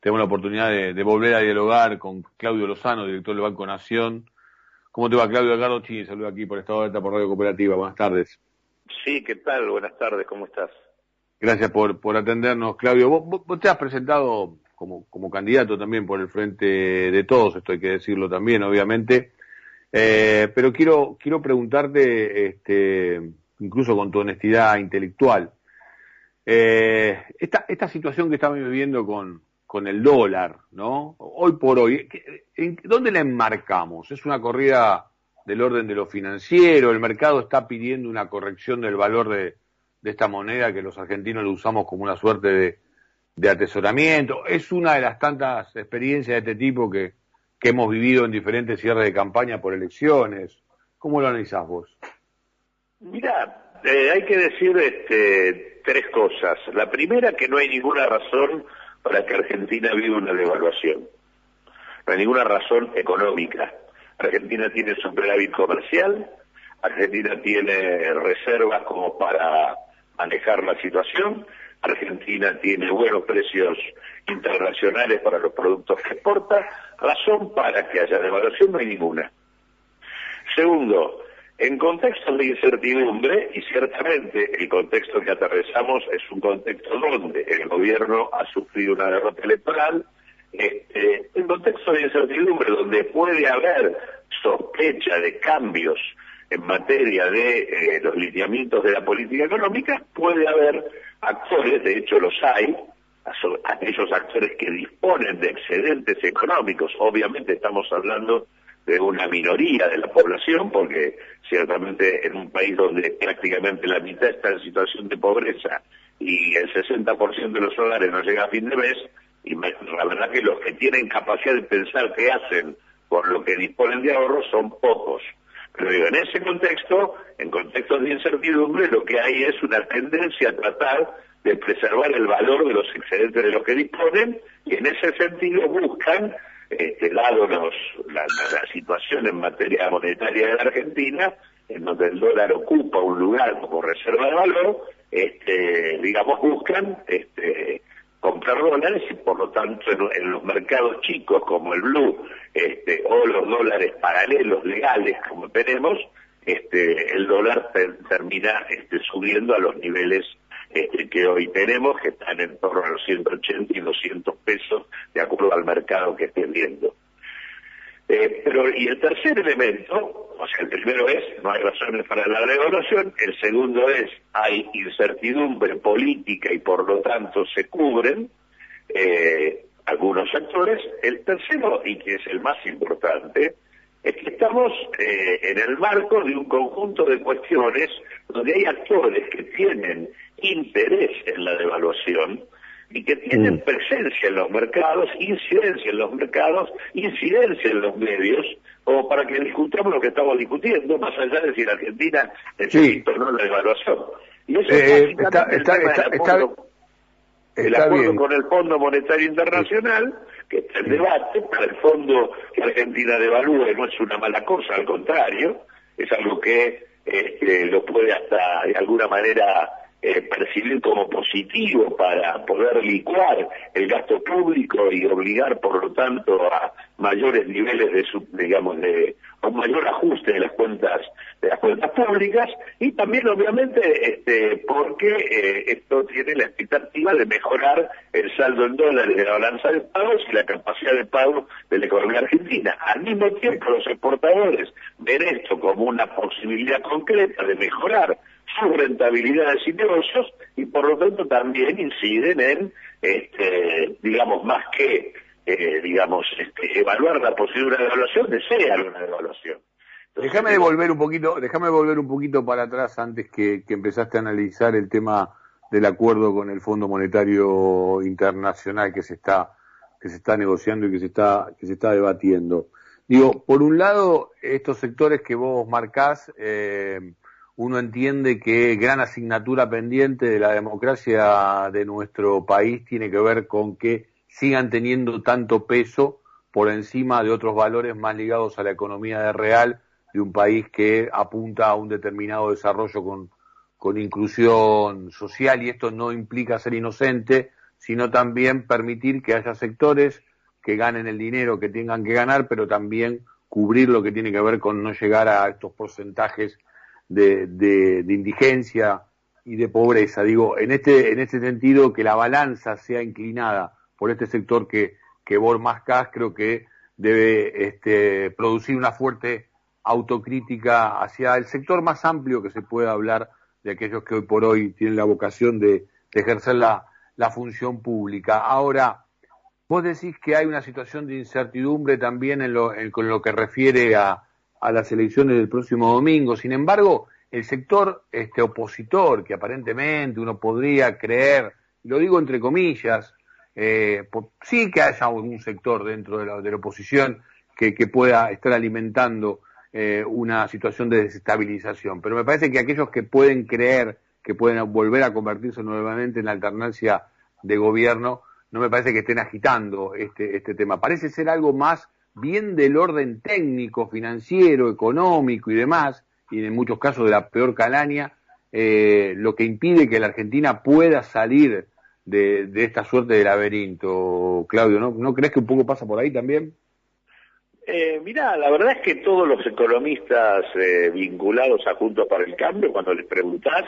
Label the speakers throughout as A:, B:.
A: tenemos la oportunidad de, volver a dialogar con Claudio Lozano, director del Banco Nación. ¿Cómo te va, Claudio? Ricardo Chini, saludo aquí por Estado de Alta por Radio Cooperativa. Buenas tardes.
B: Sí, ¿qué tal? Buenas tardes, ¿cómo estás?
A: Gracias por, por atendernos, Claudio. Vos, te has presentado como, como candidato también por el frente de todos, esto hay que decirlo también, obviamente. Eh, pero quiero, quiero preguntarte, este, incluso con tu honestidad intelectual, eh, esta, esta situación que estamos viviendo con, con el dólar, ¿no? Hoy por hoy, ¿en ¿dónde la enmarcamos? ¿Es una corrida del orden de lo financiero? ¿El mercado está pidiendo una corrección del valor de, esta moneda que los argentinos lo usamos como una suerte de, atesoramiento? ¿Es una de las tantas experiencias de este tipo que, que hemos vivido en diferentes cierres de campaña por elecciones? ¿Cómo lo analizás vos?
B: Mira, eh, hay que decir este, tres cosas. La primera, que no hay ninguna razón para que Argentina viva una devaluación. No hay ninguna razón económica. Argentina tiene superávit comercial, Argentina tiene reservas como para manejar la situación, Argentina tiene buenos precios internacionales para los productos que exporta, razón para que haya devaluación no hay ninguna. Segundo, en contextos de incertidumbre, y ciertamente el contexto que atravesamos es un contexto donde el gobierno ha sufrido una derrota electoral, este, en contexto de incertidumbre donde puede haber sospecha de cambios en materia de eh, los lineamientos de la política económica, puede haber actores, de hecho los hay, aquellos actores que disponen de excedentes económicos, obviamente estamos hablando de una minoría de la población, porque ciertamente en un país donde prácticamente la mitad está en situación de pobreza y el 60% de los hogares no llega a fin de mes, y la verdad que los que tienen capacidad de pensar qué hacen por lo que disponen de ahorros son pocos. Pero digo, en ese contexto, en contextos de incertidumbre, lo que hay es una tendencia a tratar de preservar el valor de los excedentes de los que disponen y en ese sentido buscan este, dado la, situación en materia monetaria de la Argentina, en donde el dólar ocupa un lugar como reserva de valor, este, digamos, buscan este, comprar dólares y por lo tanto en, los mercados chicos como el blue este, o los dólares paralelos legales como tenemos, este, el dólar termina este, subiendo a los niveles este, que hoy tenemos, que están en torno a los 180 y 200 pesos, de acuerdo al mercado que esté viendo. Eh, pero, y el tercer elemento, o sea, el primero es, no hay razones para la devaluación, el segundo es, hay incertidumbre política y por lo tanto se cubren eh, algunos actores. El tercero, y que es el más importante, es que estamos eh, en el marco de un conjunto de cuestiones donde hay actores que tienen interés en la devaluación y que tienen mm. presencia en los mercados, incidencia en los mercados, incidencia en los medios, o para que discutamos lo que estamos discutiendo, más allá de si la Argentina necesita o no la devaluación. Y eso es eh, el acuerdo, con el Fondo Monetario Internacional, que está en debate, para el fondo que Argentina devalúe no es una mala cosa, al contrario, es algo que este, lo puede hasta de alguna manera eh, percibir como positivo para poder licuar el gasto público y obligar, por lo tanto, a mayores niveles de, digamos, de un mayor ajuste de las cuentas de las cuentas públicas y también, obviamente, este, porque eh, esto tiene la expectativa de mejorar el saldo en dólares de la balanza de pagos y la capacidad de pago de la economía argentina. Al mismo tiempo, los exportadores ven esto como una posibilidad concreta de mejorar sus rentabilidades y negocios y por lo tanto también inciden en, este, digamos, más que, eh, digamos, este, evaluar la posibilidad de evaluación, desean una evaluación.
A: déjame devolver un poquito, déjame volver un poquito para atrás antes que, que empezaste a analizar el tema del acuerdo con el Fondo Monetario Internacional que se está que se está negociando y que se está que se está debatiendo. Digo, por un lado, estos sectores que vos marcás eh, uno entiende que gran asignatura pendiente de la democracia de nuestro país tiene que ver con que sigan teniendo tanto peso por encima de otros valores más ligados a la economía de real de un país que apunta a un determinado desarrollo con, con inclusión social. Y esto no implica ser inocente, sino también permitir que haya sectores que ganen el dinero que tengan que ganar, pero también cubrir lo que tiene que ver con no llegar a estos porcentajes de, de, de indigencia y de pobreza. Digo, en este, en este sentido, que la balanza sea inclinada por este sector que, que más creo que debe este, producir una fuerte autocrítica hacia el sector más amplio que se pueda hablar de aquellos que hoy por hoy tienen la vocación de, ejercer la, la, función pública. Ahora, vos decís que hay una situación de incertidumbre también en lo, en, con lo que refiere a, a las elecciones del próximo domingo. Sin embargo, el sector este, opositor, que aparentemente uno podría creer, lo digo entre comillas, eh, sí que haya algún sector dentro de la, de la oposición que, que, pueda estar alimentando eh, una situación de desestabilización. Pero me parece que aquellos que pueden creer que pueden volver a convertirse nuevamente en la alternancia de gobierno, no me parece que estén agitando este, este tema. Parece ser algo más bien del orden técnico, financiero, económico y demás, y en muchos casos de la peor calaña, eh, lo que impide que la Argentina pueda salir de, esta suerte de laberinto, Claudio, ¿no? ¿No crees que un poco pasa por ahí también?
B: Eh, mirá, la verdad es que todos los economistas eh, vinculados a Juntos para el Cambio, cuando les preguntás,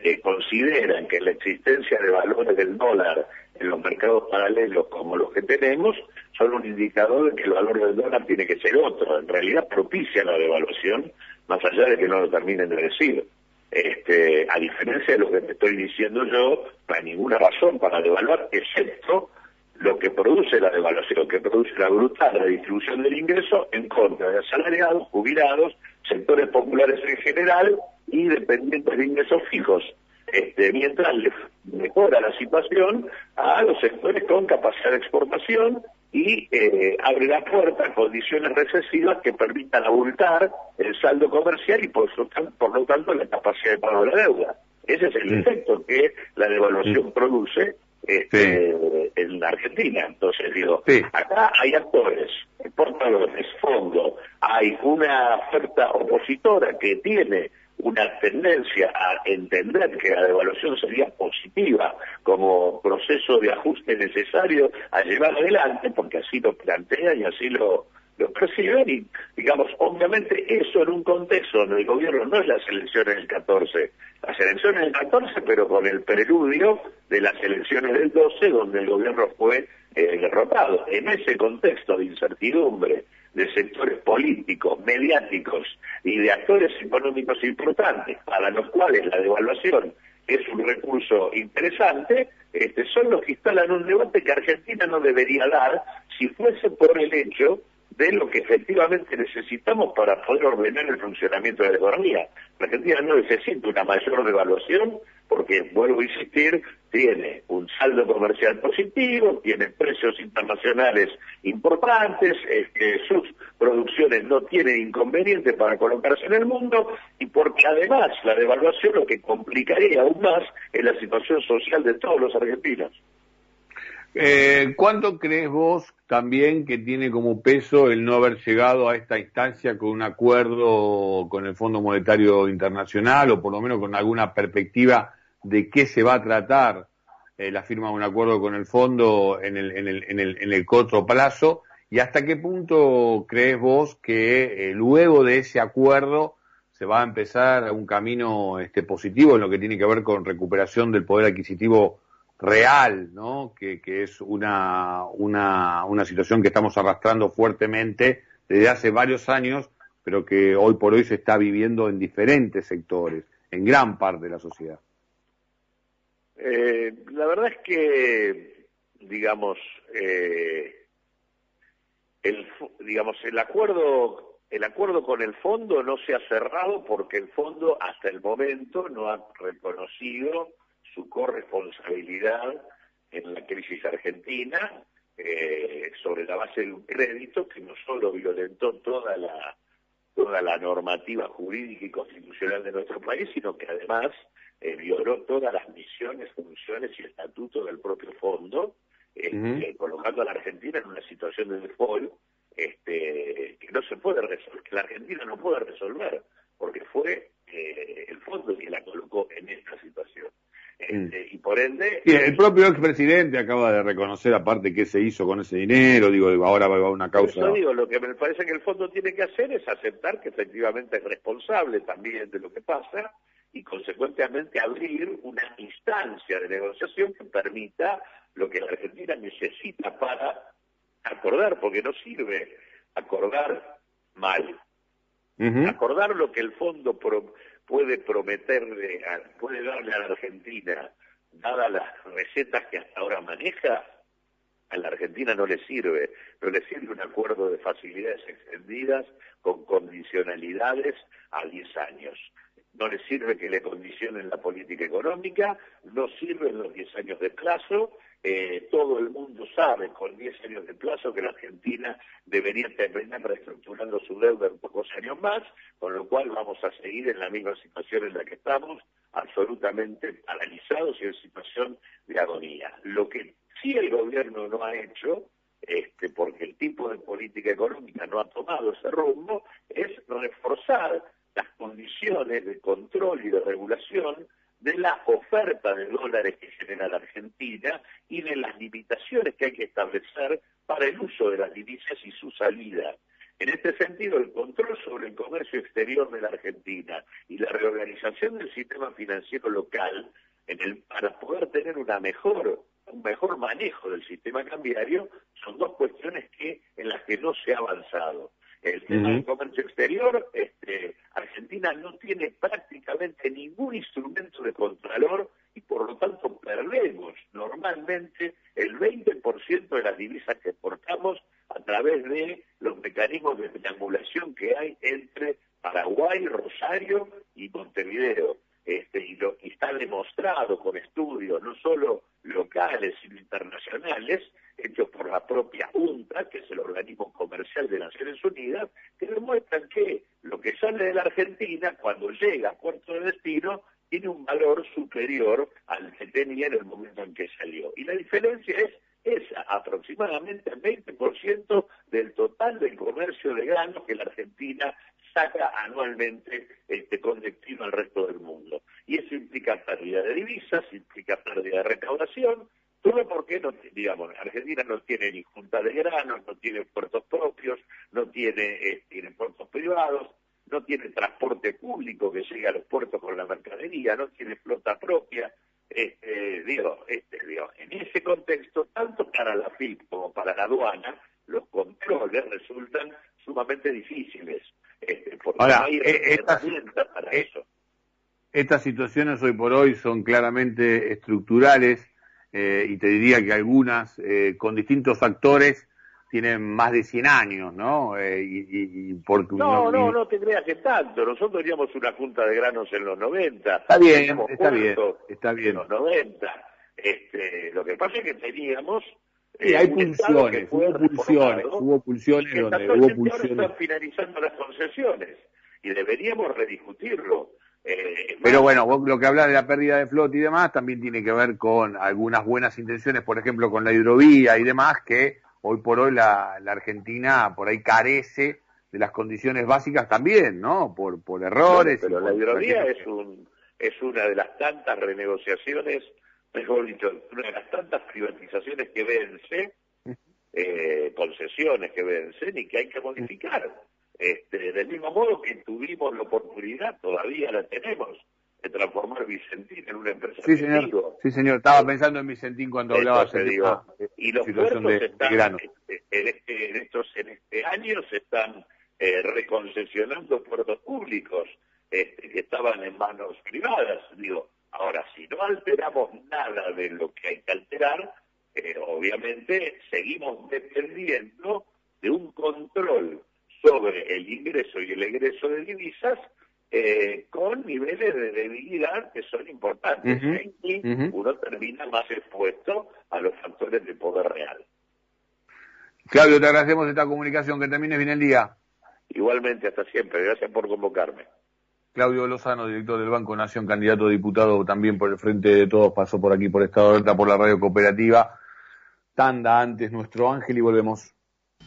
B: eh, consideran que la existencia de valores del dólar en los mercados paralelos como los que tenemos son un indicador de que el valor del dólar tiene que ser otro. En realidad propicia la devaluación, más allá de que no lo terminen de decir. Este, a diferencia de lo que te estoy diciendo yo, no hay ninguna razón para devaluar, excepto lo que produce la devaluación, que produce la brutal redistribución del ingreso en contra de asalariados, jubilados, sectores populares en general y dependientes de ingresos fijos. Este, mientras le mejora la situación a los sectores con capacidad de exportación y eh, abre la puerta a condiciones recesivas que permitan abultar el saldo comercial y por, por lo tanto la capacidad de pago de la deuda. Ese es el efecto que la devaluación produce este, en la Argentina. Entonces digo, acá hay actores, portadores, fondo, hay una oferta opositora que tiene una tendencia a entender que la devaluación sería positiva como proceso de ajuste necesario a llevar adelante, porque así lo plantea y así lo, lo perciben y, digamos, obviamente eso en un contexto donde el gobierno no es las elecciones del 14, las elecciones del 14, pero con el preludio de las elecciones del 12, donde el gobierno fue eh, derrotado. En ese contexto de incertidumbre de sectores políticos, mediáticos y de actores económicos importantes, para los cuales la devaluación es un recurso interesante, este, son los que instalan un debate que Argentina no debería dar si fuese por el hecho de lo que efectivamente necesitamos para poder ordenar el funcionamiento de la economía. Argentina no necesita una mayor devaluación porque, vuelvo a insistir, tiene un saldo comercial positivo, tiene precios internacionales importantes, sus producciones no tienen inconveniente para colocarse en el mundo y porque además la devaluación lo que complicaría aún más es la situación social de todos los argentinos.
A: Eh, ¿Cuánto crees vos también que tiene como peso el no haber llegado a esta instancia con un acuerdo con el Fondo Monetario Internacional o por lo menos con alguna perspectiva de qué se va a tratar eh, la firma de un acuerdo con el fondo en el, en el, en el, en el corto plazo? ¿Y hasta qué punto crees vos que eh, luego de ese acuerdo se va a empezar un camino este, positivo en lo que tiene que ver con recuperación del poder adquisitivo real, ¿no? Que, que es una, una, una situación que estamos arrastrando fuertemente desde hace varios años, pero que hoy por hoy se está viviendo en diferentes sectores, en gran parte de la sociedad.
B: Eh, la verdad es que, digamos, eh, el, digamos, el acuerdo el acuerdo con el fondo no se ha cerrado porque el fondo hasta el momento no ha reconocido su corresponsabilidad en la crisis argentina eh, sobre la base de un crédito que no solo violentó toda la toda la normativa jurídica y constitucional de nuestro país, sino que además eh, violó todas las misiones, funciones y estatutos del propio fondo, este, colocando a la Argentina en una situación de default este, que no se puede resolver, que la Argentina no puede resolver, porque fue eh, el fondo que la colocó en esta situación. Este, y por ende...
A: El propio expresidente acaba de reconocer aparte qué se hizo con ese dinero, digo, ahora va a una causa...
B: Eso digo, lo que me parece que el fondo tiene que hacer es aceptar que efectivamente es responsable también de lo que pasa y consecuentemente abrir una instancia de negociación que permita lo que la Argentina necesita para acordar, porque no sirve acordar mal. Acordar lo que el fondo puede prometerle, puede darle a la Argentina, dadas las recetas que hasta ahora maneja, a la Argentina no le sirve, no le sirve un acuerdo de facilidades extendidas con condicionalidades a 10 años. No le sirve que le condicionen la política económica, no sirven los 10 años de plazo eh, todo el mundo sabe con 10 años de plazo que la Argentina debería terminar reestructurando su deuda en pocos años más, con lo cual vamos a seguir en la misma situación en la que estamos, absolutamente paralizados y en situación de agonía. Lo que sí el gobierno no ha hecho, este, porque el tipo de política económica no ha tomado ese rumbo, es reforzar las condiciones de control y de regulación de la oferta de dólares que genera la Argentina y de las limitaciones que hay que establecer para el uso de las divisas y su salida. En este sentido, el control sobre el comercio exterior de la Argentina y la reorganización del sistema financiero local en el, para poder tener una mejor, un mejor manejo del sistema cambiario son dos cuestiones que, en las que no se ha avanzado. El tema del comercio exterior, este, Argentina no tiene prácticamente ningún instrumento de contralor y por lo tanto perdemos normalmente el 20% de las divisas que exportamos a través de los mecanismos de triangulación que hay entre Paraguay, Rosario y Montevideo. Este, y, lo, y está demostrado con estudios no solo locales sino internacionales hechos por la propia UNTA, que es el organismo comercial de Naciones Unidas, que demuestran que lo que sale de la Argentina, cuando llega a puerto de destino, tiene un valor superior al que tenía en el momento en que salió. Y la diferencia es esa, aproximadamente el 20% del total del comercio de granos que la Argentina saca anualmente este, con destino al resto del mundo. Y eso implica pérdida de divisas, implica pérdida de recaudación, todo porque no, digamos, Argentina no tiene ni junta de granos, no tiene puertos propios, no tiene, eh, tiene puertos privados, no tiene transporte público que llegue a los puertos con la mercadería, no tiene flota propia. Este, digo, este, digo, en ese contexto, tanto para la FIP como para la aduana, los controles resultan sumamente difíciles. Este, porque
A: no hay eh, para eh, eso. Estas situaciones hoy por hoy son claramente estructurales eh, y te diría que algunas eh, con distintos factores tienen más de 100 años, ¿no?
B: Eh, y, porque no, no, no te creas que tanto. Nosotros teníamos una junta de granos en los 90.
A: Está bien, está bien, está bien.
B: En los 90. Este, lo que pasa es que teníamos
A: Sí, hay pulsiones, hubo pulsiones, hubo pulsiones donde hubo pulsiones.
B: están finalizando las concesiones y deberíamos rediscutirlo.
A: Eh, Pero bueno, vos lo que hablas de la pérdida de flota y demás también tiene que ver con algunas buenas intenciones, por ejemplo, con la hidrovía y demás, que hoy por hoy la, Argentina por ahí carece de las condiciones básicas también, ¿no? Por, por errores.
B: pero la hidrovía es, un, es una de las tantas renegociaciones, mejor dicho, una de las tantas privatizaciones que vence, eh, concesiones que vencen y que hay que modificar. Este, del mismo modo que tuvimos la oportunidad, todavía la tenemos, de transformar Vicentín en una empresa.
A: Sí, señor. Sí, señor. Estaba pensando en Vicentín cuando hablaba
B: de digo, Y los puertos están, este, en, este, en, estos en este año se están eh, reconcesionando puertos públicos este, que estaban en manos privadas. Digo, ahora, si no alteramos nada de lo que hay que alterar, eh, obviamente seguimos dependiendo de un control sobre el ingreso y el egreso de divisas eh, con niveles de debilidad que son importantes. y uno termina más expuesto a los factores de poder real.
A: Claudio, te agradecemos esta comunicación. Que termine bien el día.
B: Igualmente, hasta siempre. Gracias por convocarme.
A: Claudio Lozano, director del Banco Nación, candidato a diputado también por el Frente de Todos, pasó por aquí por Estado de Alerta, por la radio cooperativa. Tanda antes nuestro ángel y volvemos.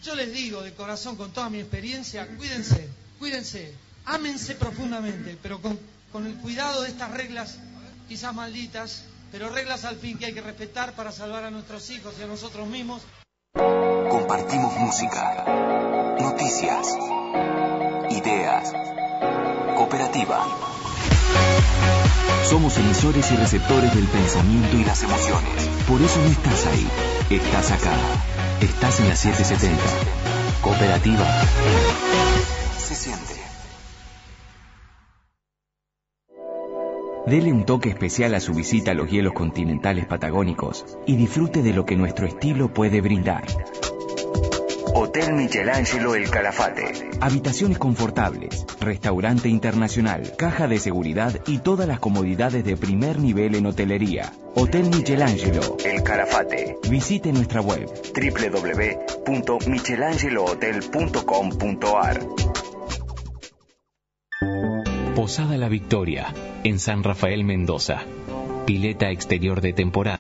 C: Yo les digo de corazón, con toda mi experiencia, cuídense, cuídense, ámense profundamente, pero con, con el cuidado de estas reglas quizás malditas pero reglas al fin que hay que respetar para salvar a nuestros hijos y a nosotros mismos.
D: Compartimos música, noticias, ideas, cooperativa. Somos emisores y receptores del pensamiento y las emociones. Por eso no estás ahí, estás acá. Estás en la 770. Cooperativa. Se siente. Dele un toque especial a su visita a los hielos continentales patagónicos y disfrute de lo que nuestro estilo puede brindar. Hotel Michelangelo El Calafate. Habitaciones confortables, restaurante internacional, caja de seguridad y todas las comodidades de primer nivel en hotelería. Hotel Michelangelo El Calafate. Visite nuestra web www.michelangelohotel.com.ar.
E: Posada La Victoria, en San Rafael Mendoza. Pileta exterior de temporada.